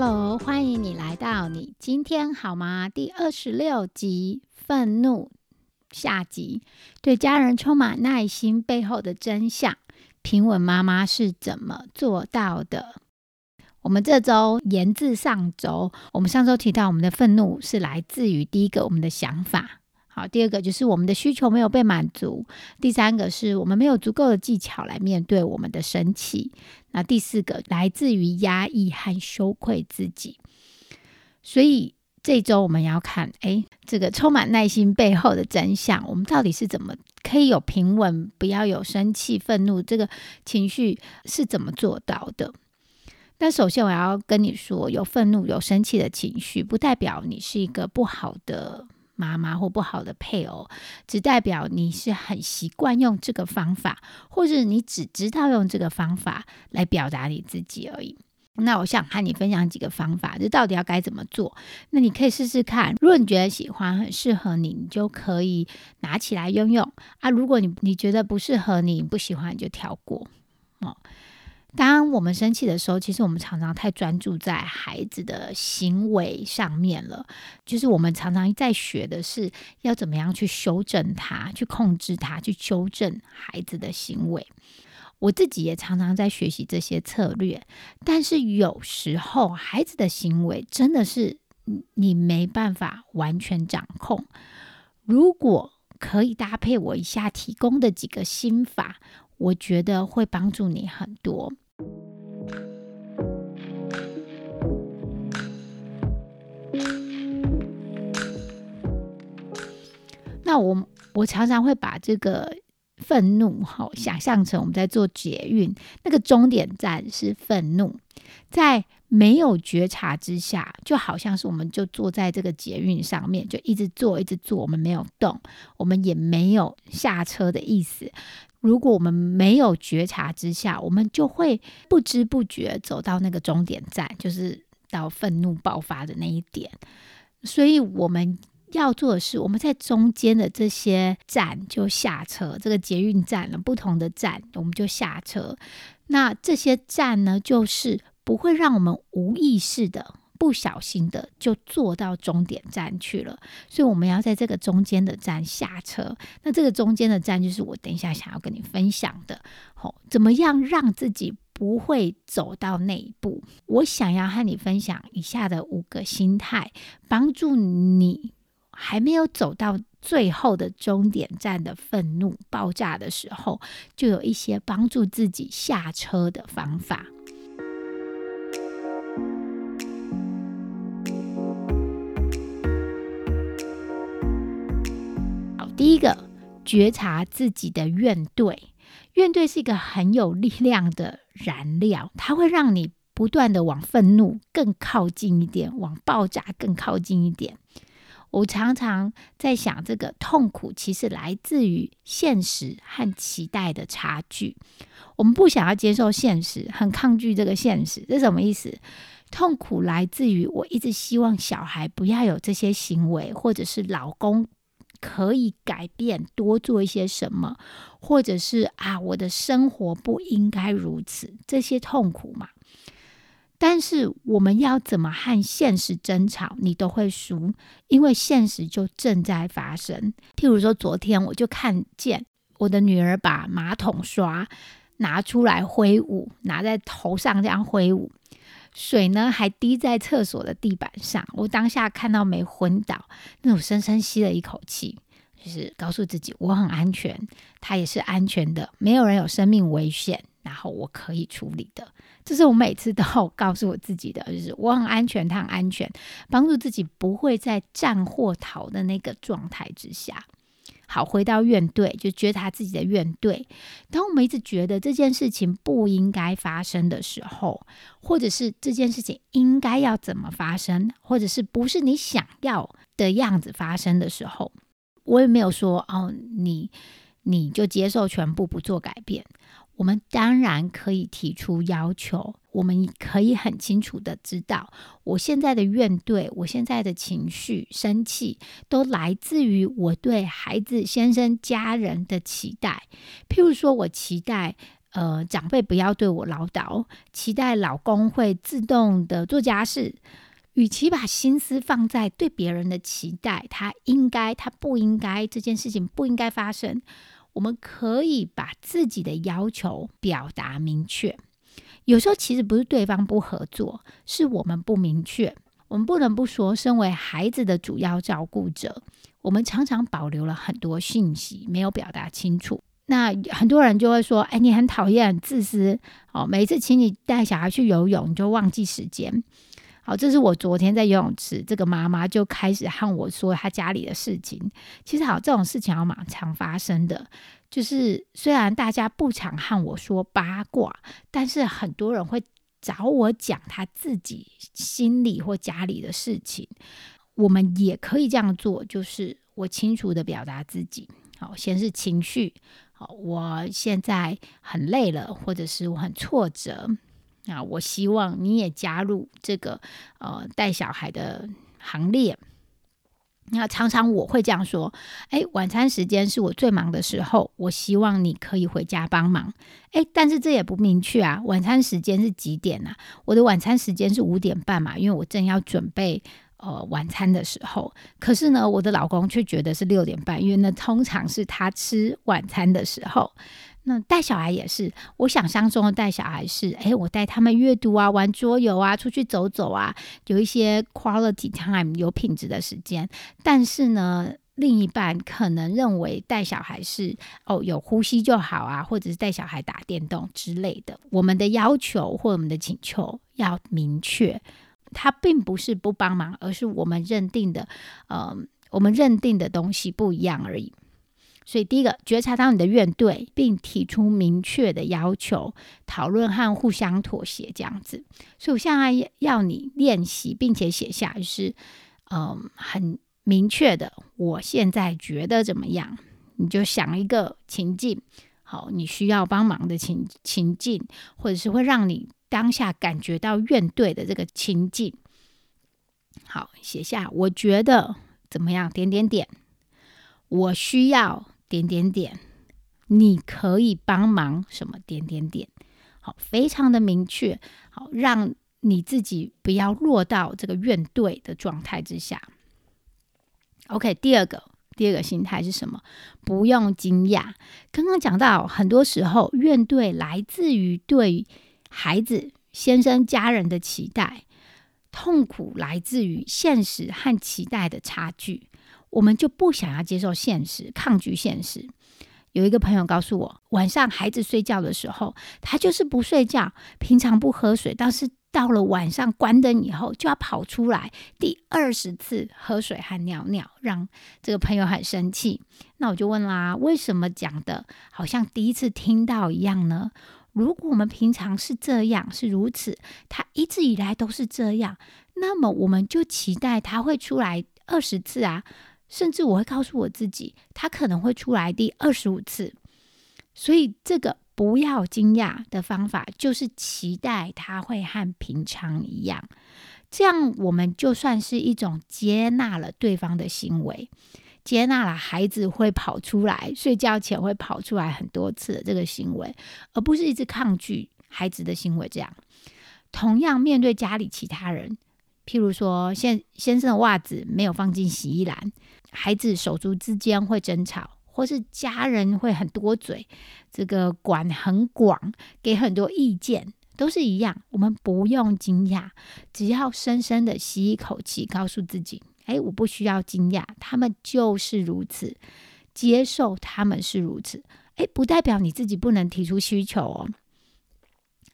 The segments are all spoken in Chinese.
Hello，欢迎你来到你今天好吗？第二十六集愤怒下集，对家人充满耐心背后的真相。平稳妈妈是怎么做到的？我们这周延至上周，我们上周提到，我们的愤怒是来自于第一个我们的想法，好，第二个就是我们的需求没有被满足，第三个是我们没有足够的技巧来面对我们的生气，那第四个来自于压抑和羞愧自己。所以这周我们要看，哎，这个充满耐心背后的真相，我们到底是怎么可以有平稳，不要有生气、愤怒这个情绪是怎么做到的？那首先我要跟你说，有愤怒、有生气的情绪，不代表你是一个不好的妈妈或不好的配偶，只代表你是很习惯用这个方法，或者你只知道用这个方法来表达你自己而已。那我想和你分享几个方法，就到底要该怎么做？那你可以试试看，如果你觉得喜欢、很适合你，你就可以拿起来用用啊。如果你你觉得不适合你、不喜欢，你就跳过哦。当我们生气的时候，其实我们常常太专注在孩子的行为上面了。就是我们常常在学的是要怎么样去修正他、去控制他、去纠正孩子的行为。我自己也常常在学习这些策略，但是有时候孩子的行为真的是你没办法完全掌控。如果可以搭配我以下提供的几个心法。我觉得会帮助你很多。那我我常常会把这个愤怒哈想象成我们在做捷运，那个终点站是愤怒，在没有觉察之下，就好像是我们就坐在这个捷运上面，就一直坐一直坐，我们没有动，我们也没有下车的意思。如果我们没有觉察之下，我们就会不知不觉走到那个终点站，就是到愤怒爆发的那一点。所以我们要做的是，我们在中间的这些站就下车，这个捷运站了不同的站，我们就下车。那这些站呢，就是不会让我们无意识的。不小心的就坐到终点站去了，所以我们要在这个中间的站下车。那这个中间的站就是我等一下想要跟你分享的。好，怎么样让自己不会走到那一步？我想要和你分享以下的五个心态，帮助你还没有走到最后的终点站的愤怒爆炸的时候，就有一些帮助自己下车的方法。第一个，觉察自己的怨怼。怨怼是一个很有力量的燃料，它会让你不断的往愤怒更靠近一点，往爆炸更靠近一点。我常常在想，这个痛苦其实来自于现实和期待的差距。我们不想要接受现实，很抗拒这个现实，这什么意思？痛苦来自于我一直希望小孩不要有这些行为，或者是老公。可以改变，多做一些什么，或者是啊，我的生活不应该如此，这些痛苦嘛。但是我们要怎么和现实争吵，你都会输，因为现实就正在发生。譬如说，昨天我就看见我的女儿把马桶刷拿出来挥舞，拿在头上这样挥舞。水呢还滴在厕所的地板上，我当下看到没昏倒，那种深深吸了一口气，就是告诉自己我很安全，他也是安全的，没有人有生命危险，然后我可以处理的，这是我每次都告诉我自己的，就是我很安全，他很安全，帮助自己不会在战或逃的那个状态之下。好，回到怨怼，就觉察自己的怨怼。当我们一直觉得这件事情不应该发生的时候，或者是这件事情应该要怎么发生，或者是不是你想要的样子发生的时候，我也没有说哦，你你就接受全部不做改变。我们当然可以提出要求，我们可以很清楚的知道，我现在的怨怼，我现在的情绪生气，都来自于我对孩子、先生、家人的期待。譬如说，我期待呃长辈不要对我唠叨，期待老公会自动的做家事。与其把心思放在对别人的期待，他应该，他不应该，这件事情不应该发生。我们可以把自己的要求表达明确。有时候其实不是对方不合作，是我们不明确。我们不能不说，身为孩子的主要照顾者，我们常常保留了很多信息没有表达清楚。那很多人就会说：“哎，你很讨厌、自私哦！每次请你带小孩去游泳，你就忘记时间。”好，这是我昨天在游泳池，这个妈妈就开始和我说她家里的事情。其实，好，这种事情要蛮常发生的。就是虽然大家不常和我说八卦，但是很多人会找我讲他自己心里或家里的事情。我们也可以这样做，就是我清楚的表达自己。好，先是情绪。好，我现在很累了，或者是我很挫折。那我希望你也加入这个呃带小孩的行列。那常常我会这样说：，哎，晚餐时间是我最忙的时候，我希望你可以回家帮忙。哎，但是这也不明确啊，晚餐时间是几点呢？我的晚餐时间是五点半嘛，因为我正要准备呃晚餐的时候。可是呢，我的老公却觉得是六点半，因为那通常是他吃晚餐的时候。那带小孩也是，我想象中的带小孩是，哎，我带他们阅读啊，玩桌游啊，出去走走啊，有一些 quality time 有品质的时间。但是呢，另一半可能认为带小孩是，哦，有呼吸就好啊，或者是带小孩打电动之类的。我们的要求或我们的请求要明确，他并不是不帮忙，而是我们认定的，呃，我们认定的东西不一样而已。所以，第一个觉察到你的怨怼，并提出明确的要求，讨论和互相妥协这样子。所以，我现在要你练习，并且写下，就是嗯，很明确的，我现在觉得怎么样？你就想一个情境，好，你需要帮忙的情情境，或者是会让你当下感觉到怨怼的这个情境。好，写下，我觉得怎么样？点点点，我需要。点点点，你可以帮忙什么？点点点，好，非常的明确，好，让你自己不要落到这个怨怼的状态之下。OK，第二个，第二个心态是什么？不用惊讶。刚刚讲到，很多时候怨怼来自于对孩子、先生、家人的期待，痛苦来自于现实和期待的差距。我们就不想要接受现实，抗拒现实。有一个朋友告诉我，晚上孩子睡觉的时候，他就是不睡觉，平常不喝水，但是到了晚上关灯以后，就要跑出来第二十次喝水和尿尿，让这个朋友很生气。那我就问啦，为什么讲的好像第一次听到一样呢？如果我们平常是这样，是如此，他一直以来都是这样，那么我们就期待他会出来二十次啊。甚至我会告诉我自己，他可能会出来第二十五次，所以这个不要惊讶的方法就是期待他会和平常一样，这样我们就算是一种接纳了对方的行为，接纳了孩子会跑出来睡觉前会跑出来很多次的这个行为，而不是一直抗拒孩子的行为。这样，同样面对家里其他人。譬如说，先先生的袜子没有放进洗衣篮，孩子手足之间会争吵，或是家人会很多嘴，这个管很广，给很多意见，都是一样。我们不用惊讶，只要深深的吸一口气，告诉自己：哎，我不需要惊讶，他们就是如此，接受他们是如此。哎，不代表你自己不能提出需求哦。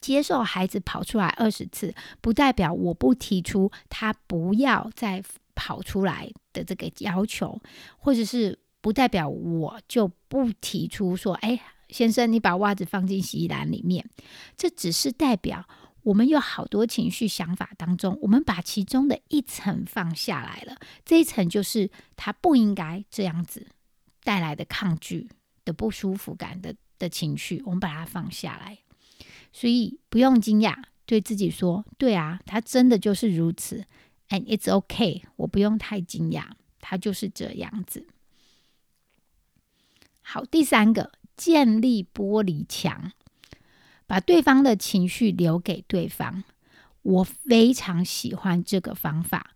接受孩子跑出来二十次，不代表我不提出他不要再跑出来的这个要求，或者是不代表我就不提出说，哎，先生，你把袜子放进洗衣篮里面。这只是代表我们有好多情绪想法当中，我们把其中的一层放下来了。这一层就是他不应该这样子带来的抗拒的不舒服感的的情绪，我们把它放下来。所以不用惊讶，对自己说：“对啊，他真的就是如此。” And it's okay，我不用太惊讶，他就是这样子。好，第三个，建立玻璃墙，把对方的情绪留给对方。我非常喜欢这个方法，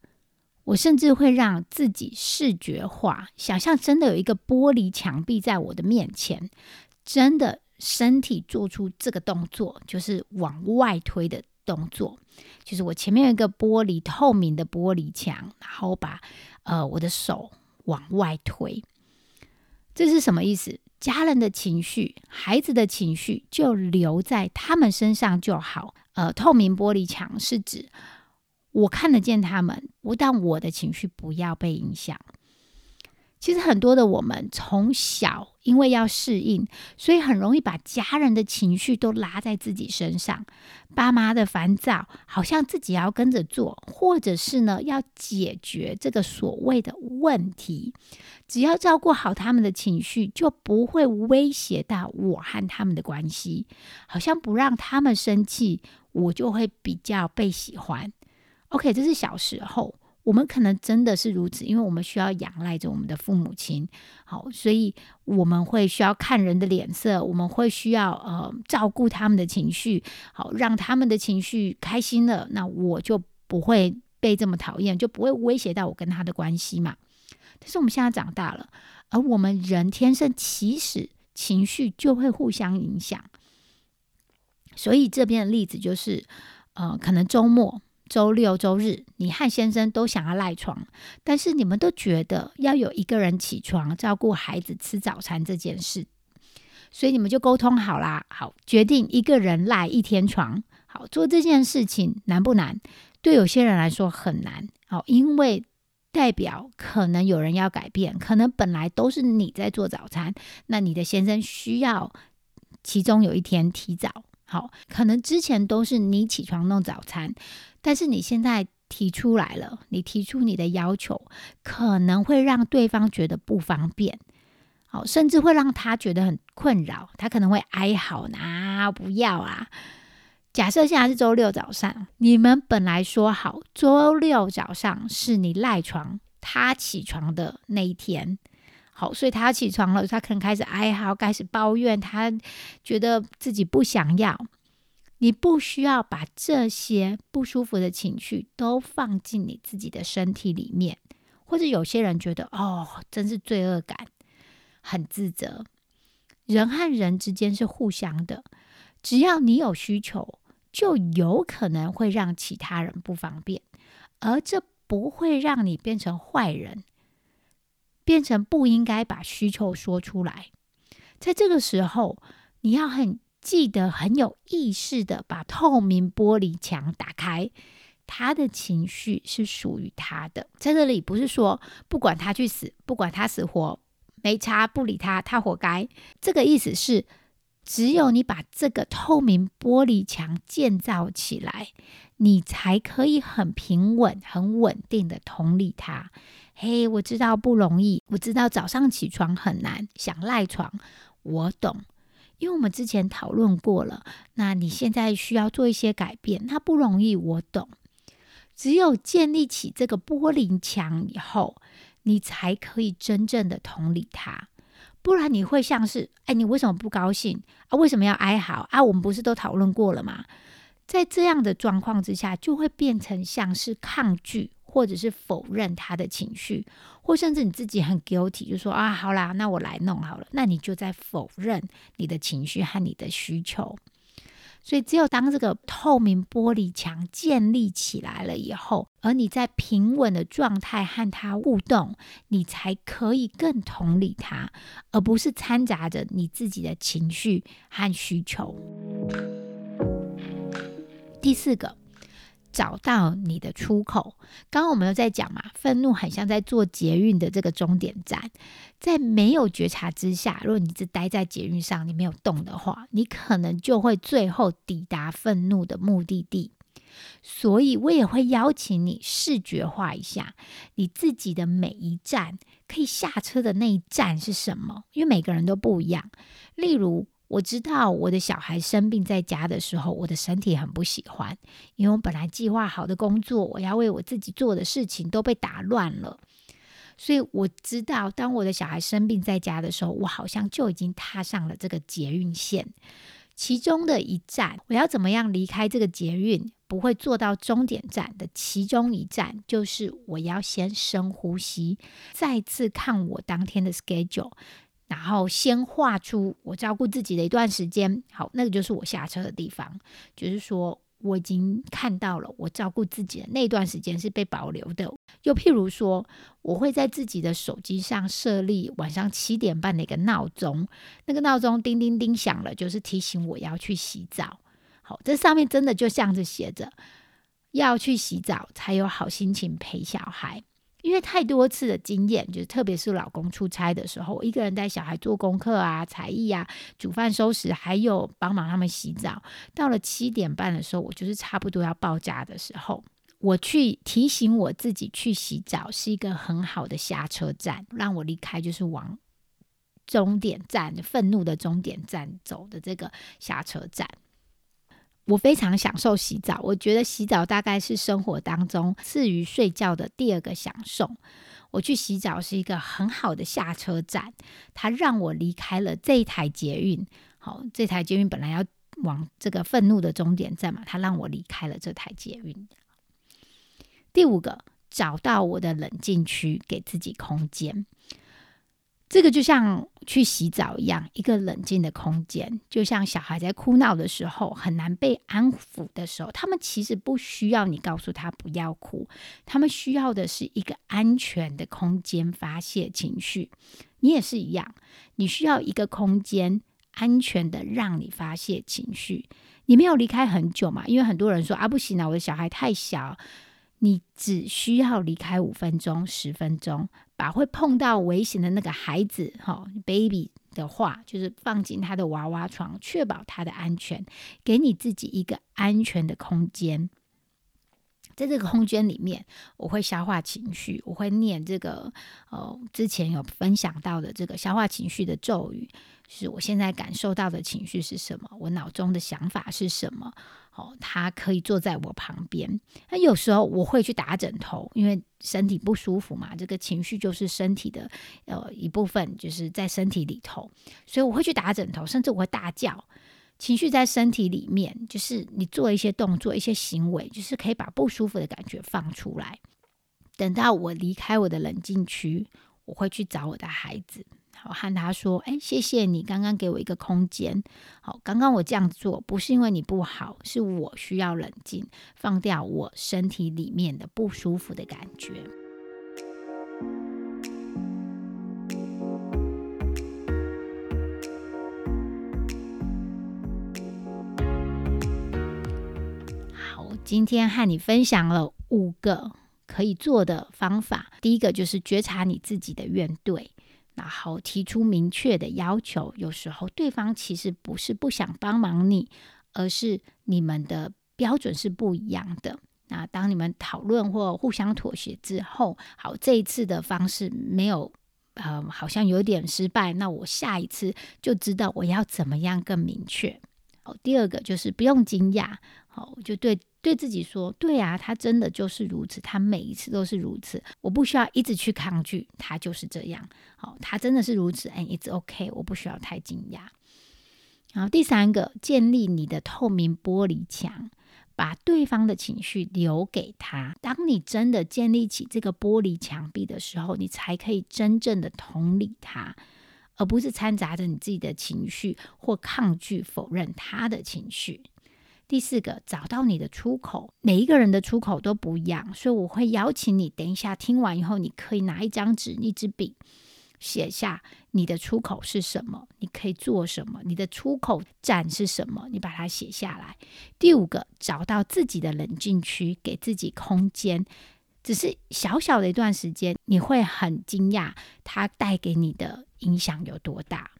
我甚至会让自己视觉化，想象真的有一个玻璃墙壁在我的面前，真的。身体做出这个动作，就是往外推的动作，就是我前面有一个玻璃透明的玻璃墙，然后把呃我的手往外推。这是什么意思？家人的情绪、孩子的情绪就留在他们身上就好。呃，透明玻璃墙是指我看得见他们，我但我的情绪不要被影响。其实很多的我们从小因为要适应，所以很容易把家人的情绪都拉在自己身上。爸妈的烦躁，好像自己要跟着做，或者是呢要解决这个所谓的问题。只要照顾好他们的情绪，就不会威胁到我和他们的关系。好像不让他们生气，我就会比较被喜欢。OK，这是小时候。我们可能真的是如此，因为我们需要仰赖着我们的父母亲，好，所以我们会需要看人的脸色，我们会需要呃照顾他们的情绪，好，让他们的情绪开心了，那我就不会被这么讨厌，就不会威胁到我跟他的关系嘛。但是我们现在长大了，而我们人天生其实情绪就会互相影响，所以这边的例子就是，呃，可能周末。周六周日，你和先生都想要赖床，但是你们都觉得要有一个人起床照顾孩子吃早餐这件事，所以你们就沟通好啦。好，决定一个人赖一天床。好，做这件事情难不难？对有些人来说很难。好，因为代表可能有人要改变，可能本来都是你在做早餐，那你的先生需要其中有一天提早。好，可能之前都是你起床弄早餐。但是你现在提出来了，你提出你的要求，可能会让对方觉得不方便，好，甚至会让他觉得很困扰，他可能会哀嚎啊，不要啊。假设现在是周六早上，你们本来说好周六早上是你赖床，他起床的那一天，好，所以他起床了，他可能开始哀嚎，开始抱怨，他觉得自己不想要。你不需要把这些不舒服的情绪都放进你自己的身体里面，或者有些人觉得哦，真是罪恶感，很自责。人和人之间是互相的，只要你有需求，就有可能会让其他人不方便，而这不会让你变成坏人，变成不应该把需求说出来。在这个时候，你要很。记得很有意识的把透明玻璃墙打开，他的情绪是属于他的。在这里不是说不管他去死，不管他死活，没差不理他，他活该。这个意思是，只有你把这个透明玻璃墙建造起来，你才可以很平稳、很稳定的同理他。嘿，我知道不容易，我知道早上起床很难，想赖床，我懂。因为我们之前讨论过了，那你现在需要做一些改变，那不容易，我懂。只有建立起这个玻璃墙以后，你才可以真正的同理他，不然你会像是，哎，你为什么不高兴啊？为什么要哀嚎啊？我们不是都讨论过了吗？在这样的状况之下，就会变成像是抗拒。或者是否认他的情绪，或甚至你自己很 guilty，就说啊，好啦，那我来弄好了。那你就在否认你的情绪和你的需求。所以，只有当这个透明玻璃墙建立起来了以后，而你在平稳的状态和他互动，你才可以更同理他，而不是掺杂着你自己的情绪和需求。第四个。找到你的出口。刚刚我们有在讲嘛，愤怒很像在做捷运的这个终点站，在没有觉察之下，如果你只待在捷运上，你没有动的话，你可能就会最后抵达愤怒的目的地。所以我也会邀请你视觉化一下你自己的每一站可以下车的那一站是什么，因为每个人都不一样。例如。我知道我的小孩生病在家的时候，我的身体很不喜欢，因为我本来计划好的工作，我要为我自己做的事情都被打乱了。所以我知道，当我的小孩生病在家的时候，我好像就已经踏上了这个捷运线，其中的一站，我要怎么样离开这个捷运，不会坐到终点站的其中一站，就是我要先深呼吸，再次看我当天的 schedule。然后先画出我照顾自己的一段时间，好，那个就是我下车的地方。就是说，我已经看到了我照顾自己的那段时间是被保留的。又譬如说，我会在自己的手机上设立晚上七点半的一个闹钟，那个闹钟叮叮叮响了，就是提醒我要去洗澡。好，这上面真的就像是写着要去洗澡，才有好心情陪小孩。因为太多次的经验，就是特别是老公出差的时候，我一个人带小孩做功课啊、才艺啊、煮饭、收拾，还有帮忙他们洗澡。到了七点半的时候，我就是差不多要爆炸的时候，我去提醒我自己去洗澡，是一个很好的下车站，让我离开就是往终点站、愤怒的终点站走的这个下车站。我非常享受洗澡，我觉得洗澡大概是生活当中次于睡觉的第二个享受。我去洗澡是一个很好的下车站，它让我离开了这一台捷运。好，这台捷运本来要往这个愤怒的终点站嘛，它让我离开了这台捷运。第五个，找到我的冷静区，给自己空间。这个就像去洗澡一样，一个冷静的空间，就像小孩在哭闹的时候很难被安抚的时候，他们其实不需要你告诉他不要哭，他们需要的是一个安全的空间发泄情绪。你也是一样，你需要一个空间，安全的让你发泄情绪。你没有离开很久嘛？因为很多人说啊，不行啊，我的小孩太小。你只需要离开五分钟、十分钟，把会碰到危险的那个孩子，哈，baby 的话，就是放进他的娃娃床，确保他的安全，给你自己一个安全的空间。在这个空间里面，我会消化情绪，我会念这个，呃，之前有分享到的这个消化情绪的咒语，是我现在感受到的情绪是什么，我脑中的想法是什么。哦，他可以坐在我旁边。那有时候我会去打枕头，因为身体不舒服嘛。这个情绪就是身体的呃一部分，就是在身体里头，所以我会去打枕头，甚至我会大叫。情绪在身体里面，就是你做一些动作、一些行为，就是可以把不舒服的感觉放出来。等到我离开我的冷静区，我会去找我的孩子。我和他说：“哎，谢谢你刚刚给我一个空间。好，刚刚我这样做不是因为你不好，是我需要冷静，放掉我身体里面的不舒服的感觉。”好，今天和你分享了五个可以做的方法。第一个就是觉察你自己的怨怼。然后提出明确的要求，有时候对方其实不是不想帮忙你，而是你们的标准是不一样的。那当你们讨论或互相妥协之后，好，这一次的方式没有，呃，好像有点失败。那我下一次就知道我要怎么样更明确。好，第二个就是不用惊讶，好，就对。对自己说：“对啊，他真的就是如此，他每一次都是如此，我不需要一直去抗拒，他就是这样。好，他真的是如此，哎，it's OK，我不需要太惊讶。然后第三个，建立你的透明玻璃墙，把对方的情绪留给他。当你真的建立起这个玻璃墙壁的时候，你才可以真正的同理他，而不是掺杂着你自己的情绪或抗拒、否认他的情绪。”第四个，找到你的出口。每一个人的出口都不一样，所以我会邀请你，等一下听完以后，你可以拿一张纸、一支笔，写下你的出口是什么，你可以做什么，你的出口站是什么，你把它写下来。第五个，找到自己的冷静区，给自己空间。只是小小的一段时间，你会很惊讶它带给你的影响有多大。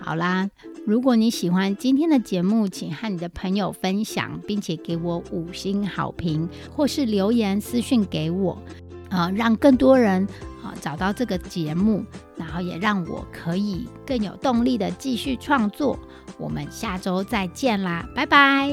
好啦，如果你喜欢今天的节目，请和你的朋友分享，并且给我五星好评，或是留言私信给我，啊，让更多人啊找到这个节目，然后也让我可以更有动力的继续创作。我们下周再见啦，拜拜。